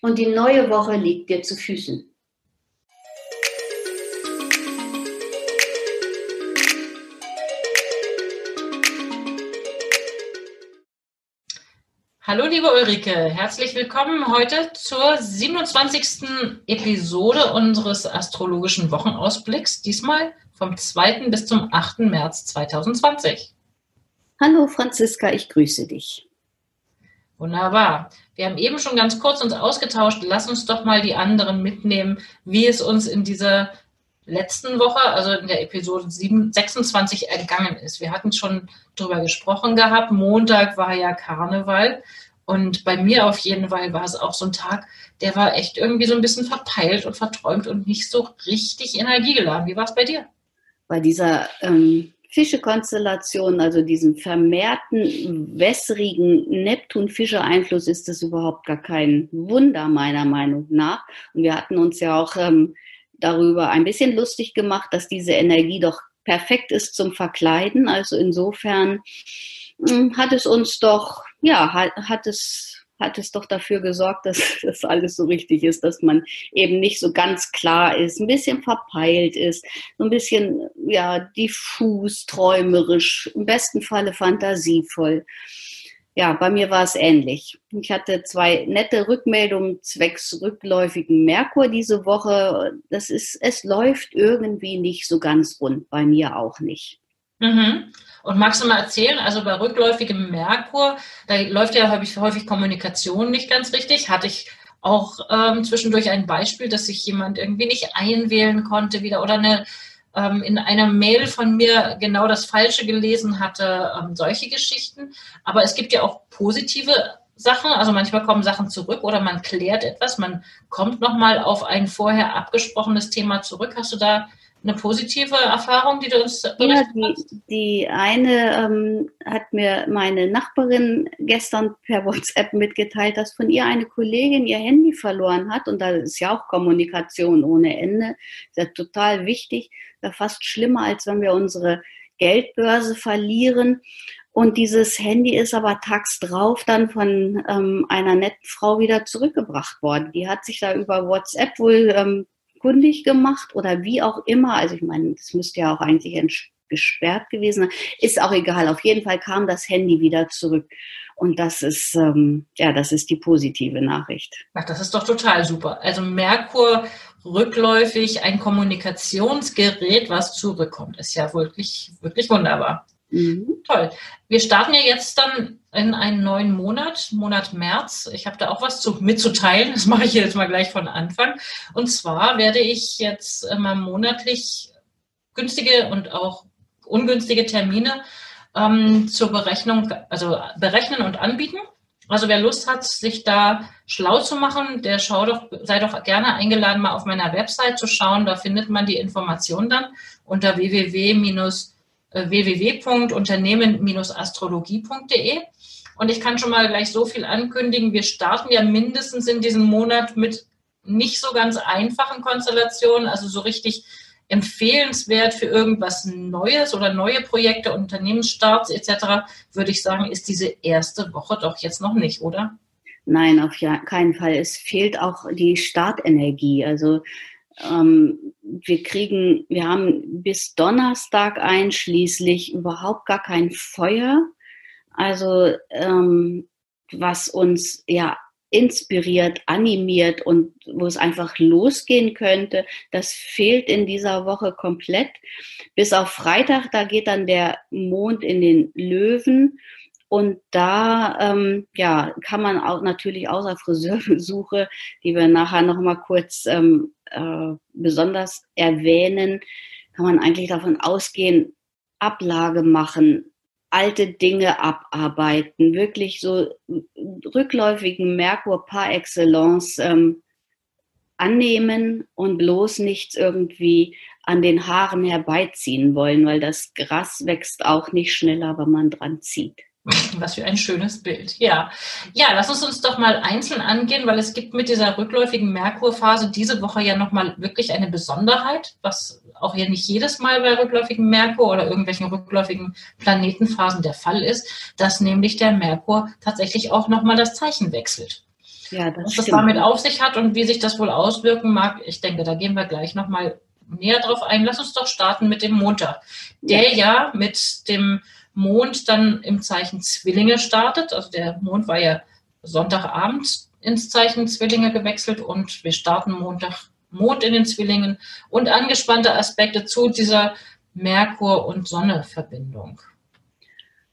und die neue Woche liegt dir zu Füßen. Hallo liebe Ulrike, herzlich willkommen heute zur 27. Episode unseres astrologischen Wochenausblicks, diesmal vom 2. bis zum 8. März 2020. Hallo Franziska, ich grüße dich. Wunderbar. Wir haben eben schon ganz kurz uns ausgetauscht. Lass uns doch mal die anderen mitnehmen, wie es uns in dieser letzten Woche, also in der Episode 7, 26 ergangen ist. Wir hatten schon darüber gesprochen gehabt. Montag war ja Karneval. Und bei mir auf jeden Fall war es auch so ein Tag, der war echt irgendwie so ein bisschen verpeilt und verträumt und nicht so richtig energiegeladen. Wie war es bei dir? Bei dieser ähm, Fische-Konstellation, also diesen vermehrten wässrigen Neptun-Fische-Einfluss, ist das überhaupt gar kein Wunder, meiner Meinung nach. Und wir hatten uns ja auch ähm, darüber ein bisschen lustig gemacht, dass diese Energie doch perfekt ist zum Verkleiden. Also insofern hm, hat es uns doch, ja, hat, hat es hat es doch dafür gesorgt, dass das alles so richtig ist, dass man eben nicht so ganz klar ist, ein bisschen verpeilt ist, so ein bisschen ja diffus, träumerisch, im besten Falle fantasievoll. Ja, bei mir war es ähnlich. Ich hatte zwei nette Rückmeldungen zwecks rückläufigen Merkur diese Woche. Das ist, es läuft irgendwie nicht so ganz rund, bei mir auch nicht. Mhm. Und magst du mal erzählen, also bei rückläufigem Merkur, da läuft ja häufig, häufig Kommunikation nicht ganz richtig. Hatte ich auch ähm, zwischendurch ein Beispiel, dass sich jemand irgendwie nicht einwählen konnte wieder oder eine ähm, in einer Mail von mir genau das Falsche gelesen hatte, ähm, solche Geschichten. Aber es gibt ja auch positive Sachen, also manchmal kommen Sachen zurück oder man klärt etwas, man kommt nochmal auf ein vorher abgesprochenes Thema zurück. Hast du da eine positive Erfahrung, die du uns ja, die, die eine ähm, hat mir meine Nachbarin gestern per WhatsApp mitgeteilt, dass von ihr eine Kollegin ihr Handy verloren hat. Und da ist ja auch Kommunikation ohne Ende. Das ist ja total wichtig. Das ist fast schlimmer, als wenn wir unsere Geldbörse verlieren. Und dieses Handy ist aber tags drauf dann von ähm, einer netten Frau wieder zurückgebracht worden. Die hat sich da über WhatsApp wohl ähm, kundig gemacht oder wie auch immer. Also ich meine, das müsste ja auch eigentlich gesperrt gewesen sein. Ist auch egal. Auf jeden Fall kam das Handy wieder zurück. Und das ist, ähm, ja, das ist die positive Nachricht. Ach, das ist doch total super. Also Merkur rückläufig, ein Kommunikationsgerät, was zurückkommt, ist ja wirklich, wirklich wunderbar. Mhm. Toll. Wir starten ja jetzt dann in einen neuen Monat, Monat März. Ich habe da auch was zu, mitzuteilen. Das mache ich jetzt mal gleich von Anfang. Und zwar werde ich jetzt immer monatlich günstige und auch ungünstige Termine ähm, zur Berechnung, also berechnen und anbieten. Also wer Lust hat, sich da schlau zu machen, der schau doch, sei doch gerne eingeladen, mal auf meiner Website zu schauen. Da findet man die Informationen dann unter www- www.unternehmen-astrologie.de. Und ich kann schon mal gleich so viel ankündigen. Wir starten ja mindestens in diesem Monat mit nicht so ganz einfachen Konstellationen, also so richtig empfehlenswert für irgendwas Neues oder neue Projekte, Unternehmensstarts etc., würde ich sagen, ist diese erste Woche doch jetzt noch nicht, oder? Nein, auf keinen Fall. Es fehlt auch die Startenergie. Also ähm, wir kriegen, wir haben bis Donnerstag einschließlich überhaupt gar kein Feuer. Also ähm, was uns ja inspiriert, animiert und wo es einfach losgehen könnte, das fehlt in dieser Woche komplett. Bis auf Freitag, da geht dann der Mond in den Löwen und da ähm, ja, kann man auch natürlich außer Friseurbesuche, die wir nachher noch mal kurz ähm, äh, besonders erwähnen, kann man eigentlich davon ausgehen, Ablage machen, alte Dinge abarbeiten, wirklich so rückläufigen Merkur par excellence ähm, annehmen und bloß nichts irgendwie an den Haaren herbeiziehen wollen, weil das Gras wächst auch nicht schneller, wenn man dran zieht. Was für ein schönes Bild. Ja. Ja, lass uns uns doch mal einzeln angehen, weil es gibt mit dieser rückläufigen Merkurphase diese Woche ja nochmal wirklich eine Besonderheit, was auch hier nicht jedes Mal bei rückläufigen Merkur oder irgendwelchen rückläufigen Planetenphasen der Fall ist, dass nämlich der Merkur tatsächlich auch nochmal das Zeichen wechselt. Ja, das Was das damit auf sich hat und wie sich das wohl auswirken mag, ich denke, da gehen wir gleich nochmal näher drauf ein. Lass uns doch starten mit dem Montag, der ja, ja mit dem Mond dann im Zeichen Zwillinge startet. Also der Mond war ja Sonntagabend ins Zeichen Zwillinge gewechselt und wir starten Montag Mond in den Zwillingen und angespannte Aspekte zu dieser Merkur- und Sonne-Verbindung.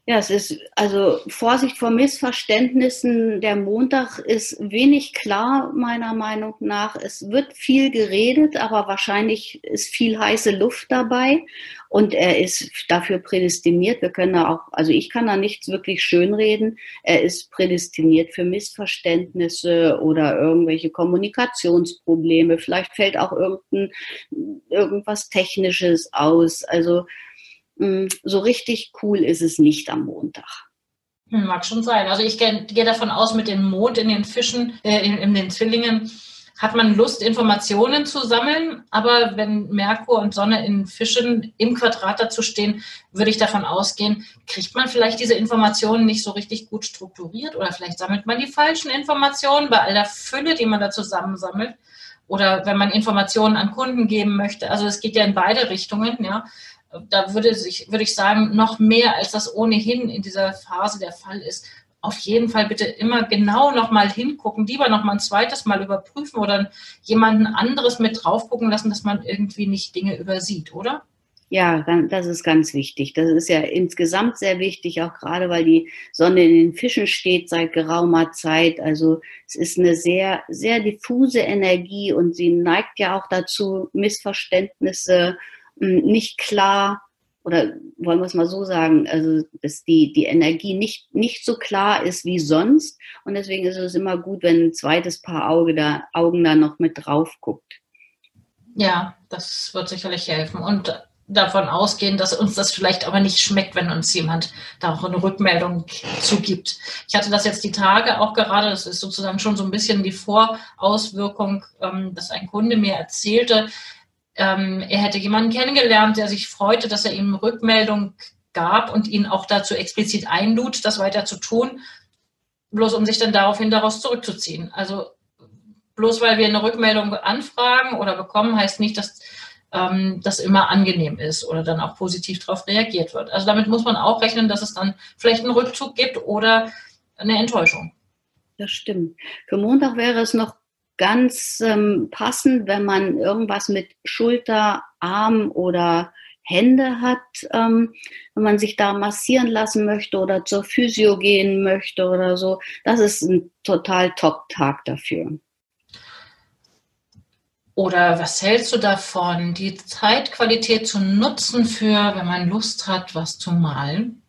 Ja, es ist also Vorsicht vor Missverständnissen. Der Montag ist wenig klar, meiner Meinung nach. Es wird viel geredet, aber wahrscheinlich ist viel heiße Luft dabei und er ist dafür prädestiniert. Wir können da auch, also ich kann da nichts wirklich schönreden. Er ist prädestiniert für Missverständnisse oder irgendwelche Kommunikationsprobleme. Vielleicht fällt auch irgendein, irgendwas Technisches aus. Also hm, so richtig cool ist es nicht am Montag. Hm, mag schon sein. Also ich gehe, gehe davon aus, mit dem Mond in den Fischen, äh, in, in, den Zwillingen, hat man Lust, Informationen zu sammeln. Aber wenn Merkur und Sonne in Fischen im Quadrat dazu stehen, würde ich davon ausgehen, kriegt man vielleicht diese Informationen nicht so richtig gut strukturiert oder vielleicht sammelt man die falschen Informationen bei all der Fülle, die man da zusammensammelt. Oder wenn man Informationen an Kunden geben möchte. Also es geht ja in beide Richtungen, ja da würde, sich, würde ich sagen, noch mehr, als das ohnehin in dieser Phase der Fall ist. Auf jeden Fall bitte immer genau nochmal hingucken, lieber nochmal ein zweites Mal überprüfen oder jemanden anderes mit drauf gucken lassen, dass man irgendwie nicht Dinge übersieht, oder? Ja, das ist ganz wichtig. Das ist ja insgesamt sehr wichtig, auch gerade weil die Sonne in den Fischen steht seit geraumer Zeit. Also es ist eine sehr, sehr diffuse Energie und sie neigt ja auch dazu, Missverständnisse nicht klar oder wollen wir es mal so sagen, also dass die, die Energie nicht, nicht so klar ist wie sonst. Und deswegen ist es immer gut, wenn ein zweites Paar Auge da, Augen da noch mit drauf guckt. Ja, das wird sicherlich helfen. Und davon ausgehen, dass uns das vielleicht aber nicht schmeckt, wenn uns jemand da auch eine Rückmeldung zugibt. Ich hatte das jetzt die Tage auch gerade, das ist sozusagen schon so ein bisschen die Vorauswirkung, ähm, dass ein Kunde mir erzählte, ähm, er hätte jemanden kennengelernt, der sich freute, dass er ihm Rückmeldung gab und ihn auch dazu explizit einlud, das weiter zu tun, bloß um sich dann daraufhin daraus zurückzuziehen. Also bloß weil wir eine Rückmeldung anfragen oder bekommen, heißt nicht, dass ähm, das immer angenehm ist oder dann auch positiv darauf reagiert wird. Also damit muss man auch rechnen, dass es dann vielleicht einen Rückzug gibt oder eine Enttäuschung. Das stimmt. Für Montag wäre es noch ganz ähm, passend, wenn man irgendwas mit Schulter, Arm oder Hände hat, ähm, wenn man sich da massieren lassen möchte oder zur Physio gehen möchte oder so. Das ist ein total Top-Tag dafür. Oder was hältst du davon, die Zeitqualität zu nutzen für, wenn man Lust hat, was zu malen?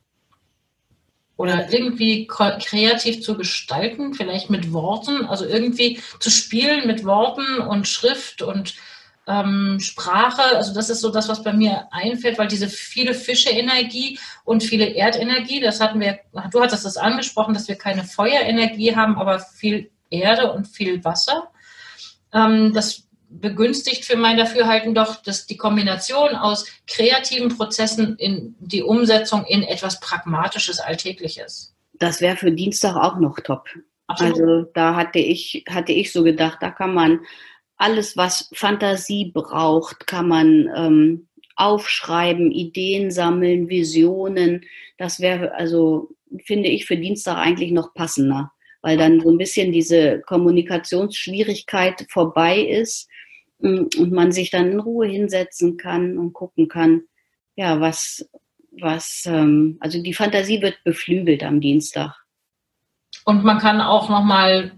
Oder irgendwie kreativ zu gestalten, vielleicht mit Worten, also irgendwie zu spielen mit Worten und Schrift und ähm, Sprache. Also das ist so das, was bei mir einfällt, weil diese viele Fische-Energie und viele Erdenergie, das hatten wir, du hattest das angesprochen, dass wir keine Feuerenergie haben, aber viel Erde und viel Wasser. Ähm, das begünstigt für mein Dafürhalten doch, dass die Kombination aus kreativen Prozessen in die Umsetzung in etwas Pragmatisches, Alltägliches. Das wäre für Dienstag auch noch top. Absolut. Also da hatte ich, hatte ich so gedacht, da kann man alles, was Fantasie braucht, kann man ähm, aufschreiben, Ideen sammeln, Visionen. Das wäre also, finde ich, für Dienstag eigentlich noch passender, weil dann so ein bisschen diese Kommunikationsschwierigkeit vorbei ist und man sich dann in Ruhe hinsetzen kann und gucken kann, ja, was, was, ähm, also die Fantasie wird beflügelt am Dienstag. Und man kann auch nochmal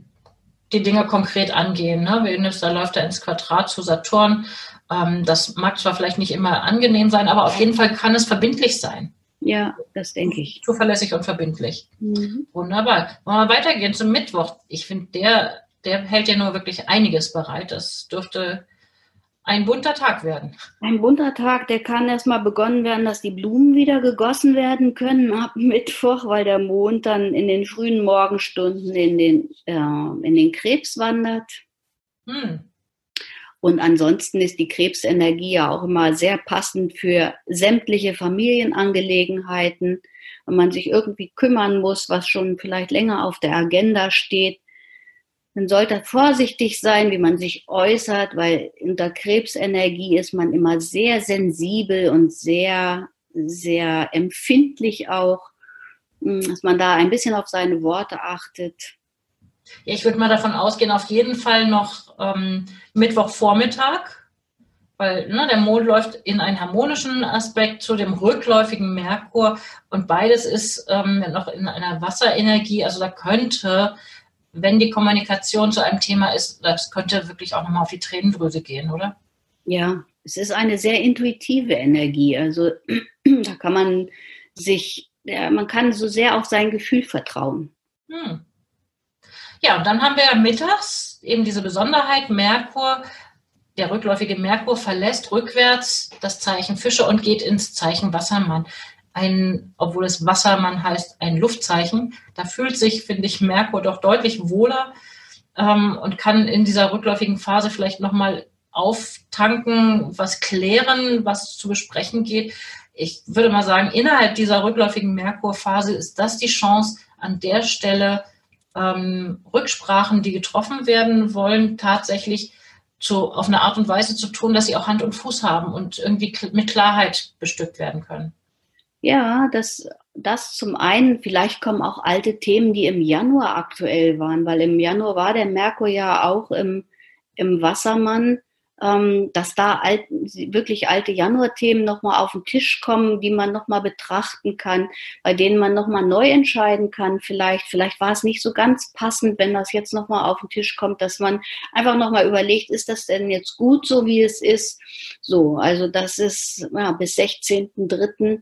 die Dinge konkret angehen. Ne? Venus, da läuft er ins Quadrat zu Saturn. Ähm, das mag zwar vielleicht nicht immer angenehm sein, aber auf jeden Fall kann es verbindlich sein. Ja, das denke ich. Zuverlässig und verbindlich. Mhm. Wunderbar. Wollen wir weitergehen zum Mittwoch? Ich finde, der der hält ja nur wirklich einiges bereit. Das dürfte ein bunter Tag werden. Ein bunter Tag, der kann erstmal begonnen werden, dass die Blumen wieder gegossen werden können ab Mittwoch, weil der Mond dann in den frühen Morgenstunden in den, äh, in den Krebs wandert. Hm. Und ansonsten ist die Krebsenergie ja auch immer sehr passend für sämtliche Familienangelegenheiten. Wenn man sich irgendwie kümmern muss, was schon vielleicht länger auf der Agenda steht, man sollte vorsichtig sein, wie man sich äußert, weil unter Krebsenergie ist man immer sehr sensibel und sehr, sehr empfindlich auch, hm, dass man da ein bisschen auf seine Worte achtet. Ja, ich würde mal davon ausgehen, auf jeden Fall noch ähm, Mittwochvormittag, weil ne, der Mond läuft in einen harmonischen Aspekt zu dem rückläufigen Merkur und beides ist ähm, noch in einer Wasserenergie. Also da könnte wenn die Kommunikation zu einem Thema ist, das könnte wirklich auch nochmal auf die Tränendrüse gehen, oder? Ja, es ist eine sehr intuitive Energie. Also da kann man sich, ja, man kann so sehr auf sein Gefühl vertrauen. Hm. Ja, und dann haben wir mittags eben diese Besonderheit, Merkur, der rückläufige Merkur verlässt rückwärts das Zeichen Fische und geht ins Zeichen Wassermann ein, obwohl es Wassermann heißt, ein Luftzeichen. Da fühlt sich, finde ich, Merkur doch deutlich wohler ähm, und kann in dieser rückläufigen Phase vielleicht nochmal auftanken, was klären, was zu besprechen geht. Ich würde mal sagen, innerhalb dieser rückläufigen Merkurphase ist das die Chance, an der Stelle ähm, Rücksprachen, die getroffen werden wollen, tatsächlich zu, auf eine Art und Weise zu tun, dass sie auch Hand und Fuß haben und irgendwie mit Klarheit bestückt werden können. Ja, das, das zum einen, vielleicht kommen auch alte Themen, die im Januar aktuell waren, weil im Januar war der Merkur ja auch im, im Wassermann, ähm, dass da alt, wirklich alte Januar-Themen nochmal auf den Tisch kommen, die man nochmal betrachten kann, bei denen man nochmal neu entscheiden kann. Vielleicht, vielleicht war es nicht so ganz passend, wenn das jetzt nochmal auf den Tisch kommt, dass man einfach nochmal überlegt, ist das denn jetzt gut so, wie es ist? So, also das ist ja, bis 16.03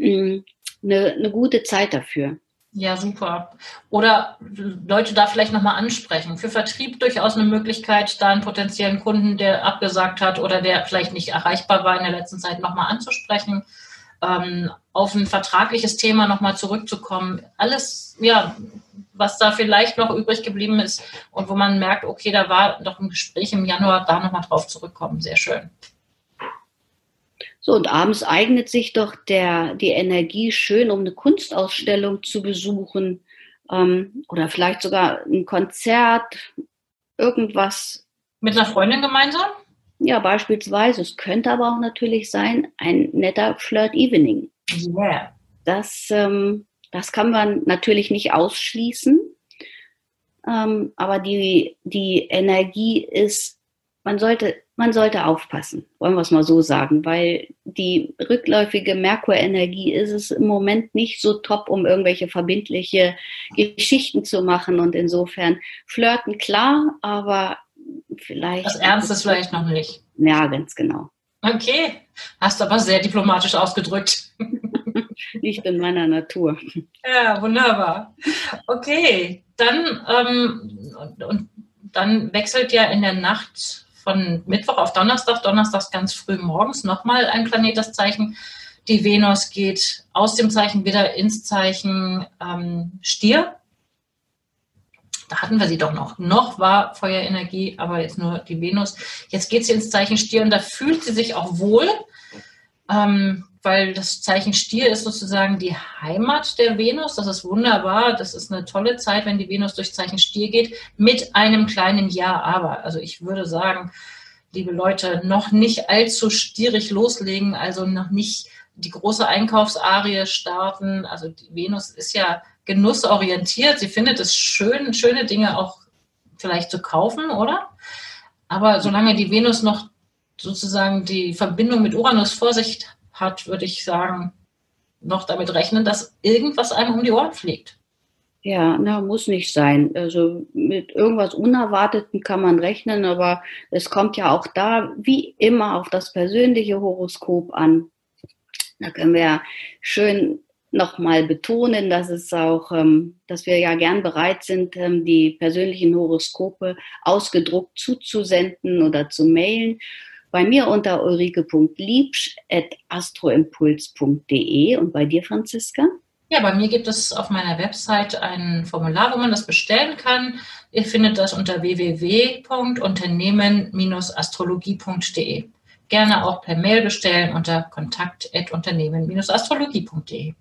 eine, eine gute Zeit dafür. Ja, super. Oder Leute da vielleicht nochmal ansprechen. Für Vertrieb durchaus eine Möglichkeit, da einen potenziellen Kunden, der abgesagt hat oder der vielleicht nicht erreichbar war in der letzten Zeit, nochmal anzusprechen. Ähm, auf ein vertragliches Thema nochmal zurückzukommen. Alles, ja, was da vielleicht noch übrig geblieben ist und wo man merkt, okay, da war doch ein Gespräch im Januar, da nochmal drauf zurückkommen. Sehr schön. So, und abends eignet sich doch der, die Energie schön, um eine Kunstausstellung zu besuchen ähm, oder vielleicht sogar ein Konzert, irgendwas. Mit einer Freundin gemeinsam? Ja, beispielsweise. Es könnte aber auch natürlich sein, ein netter Flirt-Evening. Yeah. Das, ähm, das kann man natürlich nicht ausschließen. Ähm, aber die, die Energie ist, man sollte man sollte aufpassen, wollen wir es mal so sagen, weil die rückläufige Merkurenergie ist es im Moment nicht so top, um irgendwelche verbindliche Geschichten zu machen. Und insofern flirten klar, aber vielleicht. Das Ernst ist vielleicht noch nicht. Ja, ganz genau. Okay, hast du aber sehr diplomatisch ausgedrückt. nicht in meiner Natur. Ja, wunderbar. Okay, dann ähm, und, und dann wechselt ja in der Nacht von Mittwoch auf Donnerstag, Donnerstag ganz früh morgens nochmal ein Planet das Zeichen. Die Venus geht aus dem Zeichen wieder ins Zeichen ähm, Stier. Da hatten wir sie doch noch. Noch war Feuerenergie, aber jetzt nur die Venus. Jetzt geht sie ins Zeichen Stier und da fühlt sie sich auch wohl. Ähm, weil das Zeichen Stier ist sozusagen die Heimat der Venus. Das ist wunderbar. Das ist eine tolle Zeit, wenn die Venus durch Zeichen Stier geht, mit einem kleinen Ja, aber. Also ich würde sagen, liebe Leute, noch nicht allzu stierig loslegen, also noch nicht die große Einkaufsarie starten. Also die Venus ist ja genussorientiert. Sie findet es schön, schöne Dinge auch vielleicht zu kaufen, oder? Aber solange die Venus noch sozusagen die Verbindung mit Uranus vor sich hat, würde ich sagen, noch damit rechnen, dass irgendwas einem um die Ohren fliegt. Ja, na, muss nicht sein. Also mit irgendwas Unerwartetem kann man rechnen, aber es kommt ja auch da wie immer auf das persönliche Horoskop an. Da können wir schön nochmal betonen, dass es auch, ähm, dass wir ja gern bereit sind, ähm, die persönlichen Horoskope ausgedruckt zuzusenden oder zu mailen. Bei mir unter ulrike.liebsch.astroimpuls.de und bei dir, Franziska? Ja, bei mir gibt es auf meiner Website ein Formular, wo man das bestellen kann. Ihr findet das unter www.unternehmen-astrologie.de. Gerne auch per Mail bestellen unter kontakt.unternehmen-astrologie.de.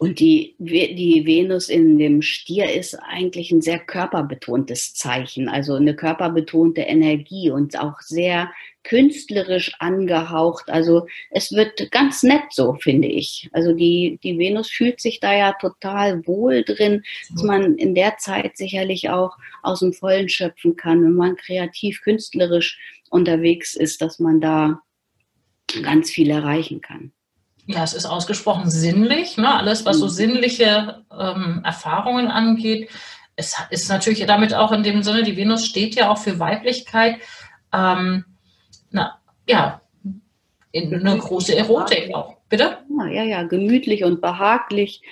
Und die, die Venus in dem Stier ist eigentlich ein sehr körperbetontes Zeichen, also eine körperbetonte Energie und auch sehr künstlerisch angehaucht. Also es wird ganz nett so, finde ich. Also die, die Venus fühlt sich da ja total wohl drin, dass man in der Zeit sicherlich auch aus dem Vollen schöpfen kann, wenn man kreativ, künstlerisch unterwegs ist, dass man da ganz viel erreichen kann ja, es ist ausgesprochen sinnlich. Ne? Alles, was so mhm. sinnliche ähm, Erfahrungen angeht, es ist natürlich damit auch in dem Sinne, die Venus steht ja auch für Weiblichkeit. Ähm, na, ja, eine große Erotik auch. Bitte? Ja, ja, gemütlich und behaglich,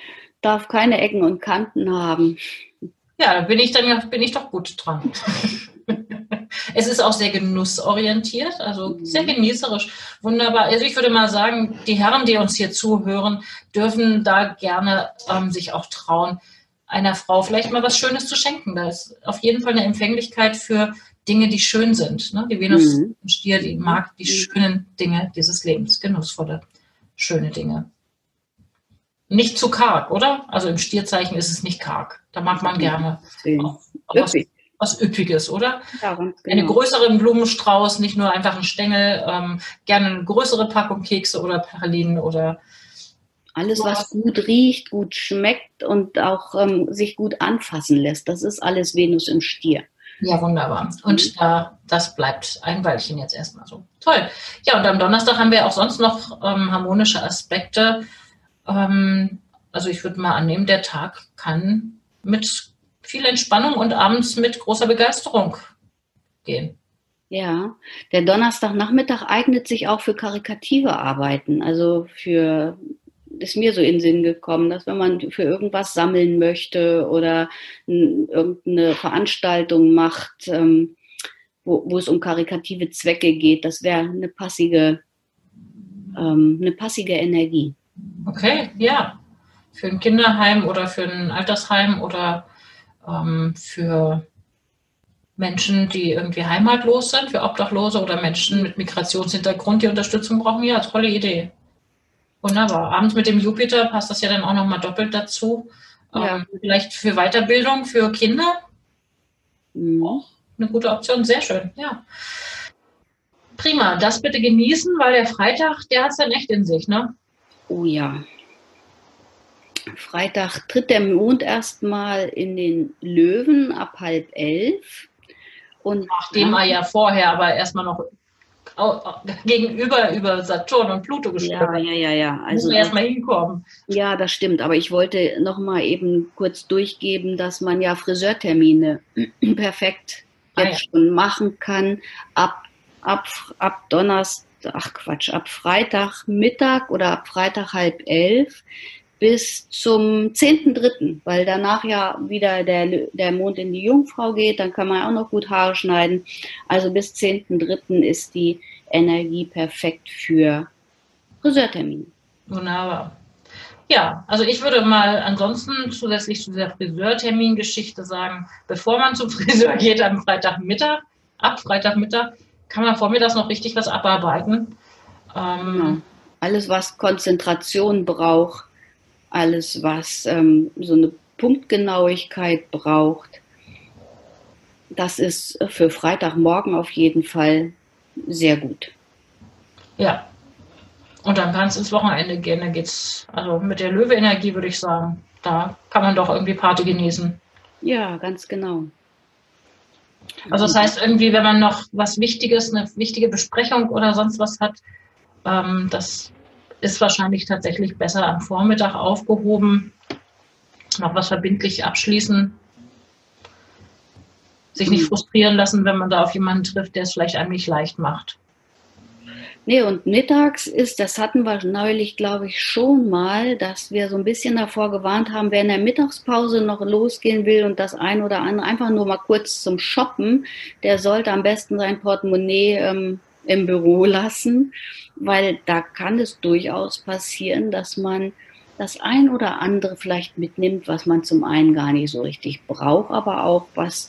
darf keine Ecken und Kanten haben. Ja, da bin ich dann bin ich doch gut dran. Es ist auch sehr genussorientiert, also mhm. sehr genießerisch. Wunderbar. Also ich würde mal sagen, die Herren, die uns hier zuhören, dürfen da gerne ähm, sich auch trauen, einer Frau vielleicht mal was Schönes zu schenken. Da ist auf jeden Fall eine Empfänglichkeit für Dinge, die schön sind. Ne? Die Venus mhm. im Stier, die mag die mhm. schönen Dinge dieses Lebens, genussvolle, schöne Dinge. Nicht zu karg, oder? Also im Stierzeichen ist es nicht karg. Da mag man gerne auch, auch was, was Üppiges, oder? Ja, ganz genau. Einen größeren Blumenstrauß, nicht nur einfach ein Stängel, ähm, gerne eine größere Packung Kekse oder Pralinen oder alles, was gut riecht, gut schmeckt und auch ähm, sich gut anfassen lässt. Das ist alles Venus im Stier. Ja, wunderbar. Und äh, das bleibt ein Weilchen jetzt erstmal so. Toll. Ja, und am Donnerstag haben wir auch sonst noch ähm, harmonische Aspekte. Ähm, also ich würde mal annehmen, der Tag kann mit viel Entspannung und abends mit großer Begeisterung gehen. Ja, der Donnerstagnachmittag eignet sich auch für karikative Arbeiten, also für ist mir so in den Sinn gekommen, dass wenn man für irgendwas sammeln möchte oder irgendeine Veranstaltung macht, ähm, wo, wo, es um karikative Zwecke geht, das wäre eine passige, ähm, eine passige Energie. Okay, ja. Für ein Kinderheim oder für ein Altersheim oder ähm, für Menschen, die irgendwie heimatlos sind, für Obdachlose oder Menschen mit Migrationshintergrund, die Unterstützung brauchen. Ja, tolle Idee. Wunderbar. Abends mit dem Jupiter passt das ja dann auch nochmal doppelt dazu. Ja. Ähm, vielleicht für Weiterbildung für Kinder. Mhm. Auch eine gute Option. Sehr schön, ja. Prima. Das bitte genießen, weil der Freitag, der hat es dann echt in sich, ne? Oh ja. Freitag tritt der Mond erstmal in den Löwen ab halb elf. Und Nachdem er ja vorher aber erstmal noch gegenüber über Saturn und Pluto gesprochen hat. Ja, ja, ja, ja. Also, Muss erstmal hinkommen. Ja, das stimmt. Aber ich wollte noch mal eben kurz durchgeben, dass man ja Friseurtermine perfekt ah, jetzt ja. schon machen kann. Ab, ab, ab Donnerstag, ach Quatsch, ab Freitag Mittag oder ab Freitag halb elf bis zum 10.3., weil danach ja wieder der, der Mond in die Jungfrau geht, dann kann man auch noch gut Haare schneiden. Also bis 10.3. ist die Energie perfekt für Friseurtermine. Wunderbar. Ja, also ich würde mal ansonsten zusätzlich zu dieser Friseurtermingeschichte sagen, bevor man zum Friseur geht am Freitagmittag, ab Freitagmittag, kann man vormittags noch richtig was abarbeiten. Ähm, genau. Alles, was Konzentration braucht, alles, was ähm, so eine Punktgenauigkeit braucht. Das ist für Freitagmorgen auf jeden Fall sehr gut. Ja. Und dann kann es ins Wochenende gehen. Da geht's, also mit der Löwe-Energie würde ich sagen, da kann man doch irgendwie Party genießen. Ja, ganz genau. Also das heißt irgendwie, wenn man noch was Wichtiges, eine wichtige Besprechung oder sonst was hat, ähm, das ist wahrscheinlich tatsächlich besser am Vormittag aufgehoben. Noch was verbindlich abschließen. Sich nicht frustrieren lassen, wenn man da auf jemanden trifft, der es vielleicht einem nicht leicht macht. Nee, und mittags ist, das hatten wir neulich, glaube ich, schon mal, dass wir so ein bisschen davor gewarnt haben, wer in der Mittagspause noch losgehen will und das ein oder andere einfach nur mal kurz zum Shoppen, der sollte am besten sein Portemonnaie ähm, im Büro lassen, weil da kann es durchaus passieren, dass man das ein oder andere vielleicht mitnimmt, was man zum einen gar nicht so richtig braucht, aber auch was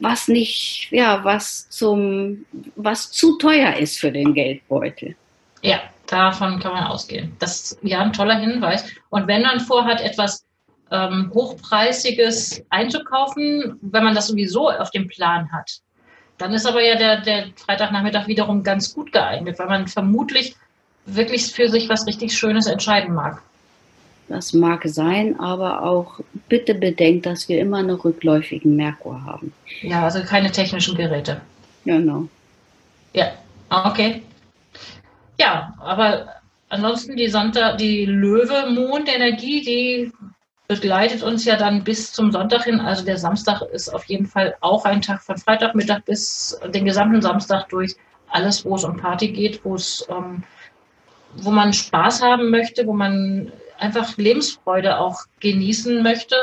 was nicht, ja, was zum, was zu teuer ist für den Geldbeutel. Ja, davon kann man ausgehen. Das ist ja ein toller Hinweis. Und wenn man vorhat, etwas ähm, Hochpreisiges einzukaufen, wenn man das sowieso auf dem Plan hat, dann ist aber ja der, der Freitagnachmittag wiederum ganz gut geeignet, weil man vermutlich wirklich für sich was richtig Schönes entscheiden mag. Das mag sein, aber auch bitte bedenkt, dass wir immer noch rückläufigen Merkur haben. Ja, also keine technischen Geräte. Genau. Ja, okay. Ja, aber ansonsten die Sonntag, die Löwe-Mondenergie, die begleitet uns ja dann bis zum Sonntag hin. Also der Samstag ist auf jeden Fall auch ein Tag von Freitagmittag bis den gesamten Samstag durch. Alles, wo es um Party geht, wo es, ähm, wo man Spaß haben möchte, wo man einfach Lebensfreude auch genießen möchte.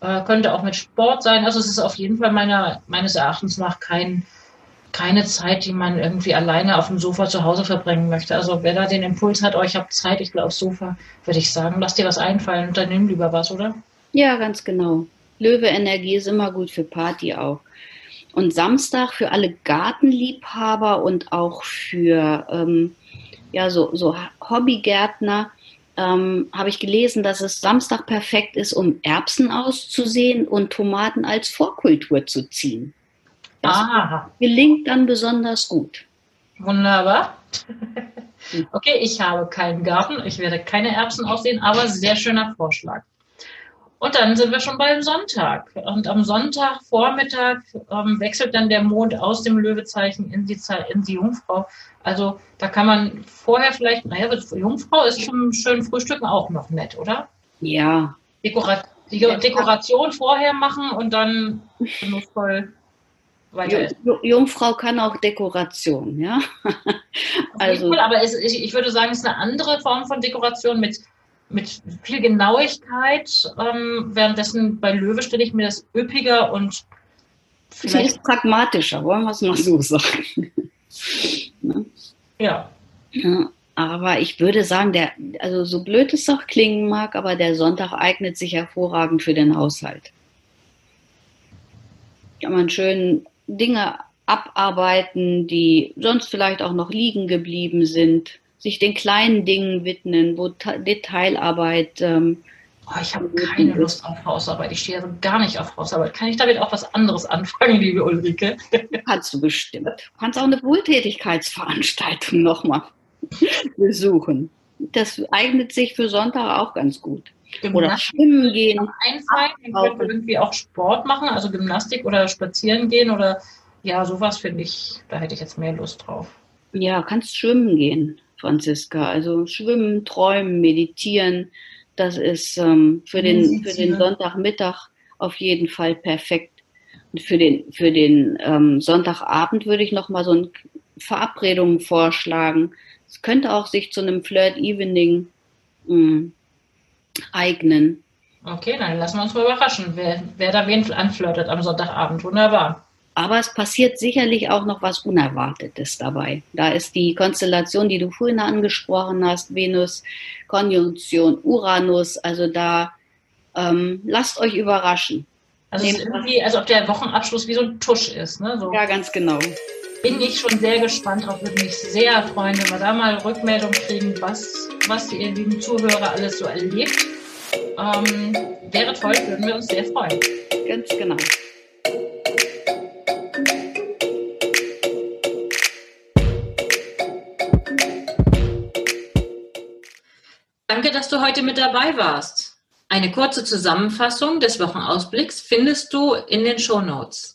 Äh, könnte auch mit Sport sein. Also es ist auf jeden Fall meiner, meines Erachtens nach kein, keine Zeit, die man irgendwie alleine auf dem Sofa zu Hause verbringen möchte. Also wer da den Impuls hat, oh, ich habe Zeit, ich will aufs Sofa, würde ich sagen, lass dir was einfallen und dann nimm lieber was, oder? Ja, ganz genau. Löwe-Energie ist immer gut für Party auch. Und Samstag für alle Gartenliebhaber und auch für ähm, ja, so, so Hobbygärtner ähm, habe ich gelesen, dass es Samstag perfekt ist, um Erbsen auszusehen und Tomaten als Vorkultur zu ziehen. Das Aha. gelingt dann besonders gut. Wunderbar. Okay, ich habe keinen Garten, ich werde keine Erbsen aussehen, aber sehr schöner Vorschlag. Und dann sind wir schon beim Sonntag. Und am Sonntagvormittag ähm, wechselt dann der Mond aus dem Löwezeichen in die, in die Jungfrau. Also da kann man vorher vielleicht, naja, Jungfrau ist zum schönen Frühstücken auch noch nett, oder? Ja. Dekora die Dekoration vorher machen und dann genussvoll weiter. Jungfrau kann auch Dekoration, ja. also, aber es, ich, ich würde sagen, es ist eine andere Form von Dekoration mit mit viel Genauigkeit. Ähm, währenddessen bei Löwe stelle ich mir das üppiger und vielleicht ist pragmatischer, wollen wir es mal so sagen. ne? ja. ja. Aber ich würde sagen, der, also so blöd es auch klingen mag, aber der Sonntag eignet sich hervorragend für den Haushalt. Kann man schön Dinge abarbeiten, die sonst vielleicht auch noch liegen geblieben sind sich den kleinen Dingen widmen, wo Detailarbeit. Ähm, oh, ich habe keine Lust auf Hausarbeit. Ich stehe also gar nicht auf Hausarbeit. Kann ich damit auch was anderes anfangen, liebe Ulrike? Kannst du bestimmt. Du kannst auch eine Wohltätigkeitsveranstaltung nochmal besuchen. Das eignet sich für Sonntag auch ganz gut. Oder schwimmen gehen. Einfallen, man könnte irgendwie auch Sport machen, also Gymnastik oder spazieren gehen oder ja, sowas finde ich, da hätte ich jetzt mehr Lust drauf. Ja, kannst schwimmen gehen. Franziska. Also schwimmen, träumen, meditieren, das ist ähm, für, den, für den Sonntagmittag auf jeden Fall perfekt. Und für den, für den ähm, Sonntagabend würde ich nochmal so eine Verabredung vorschlagen. Es könnte auch sich zu einem Flirt-Evening hm, eignen. Okay, dann lassen wir uns mal überraschen, wer, wer da wen anflirtet am Sonntagabend. Wunderbar. Aber es passiert sicherlich auch noch was Unerwartetes dabei. Da ist die Konstellation, die du vorhin angesprochen hast, Venus, Konjunktion, Uranus. Also da ähm, lasst euch überraschen. Also es ist irgendwie, als ob der Wochenabschluss wie so ein Tusch ist. Ne? So. Ja, ganz genau. Bin ich schon sehr gespannt drauf, würde mich sehr freuen, wenn wir da mal Rückmeldung kriegen, was, was ihr lieben Zuhörer alles so erlebt. Ähm, wäre toll, würden wir uns sehr freuen. Ganz genau. Danke, dass du heute mit dabei warst. Eine kurze Zusammenfassung des Wochenausblicks findest du in den Show Notes.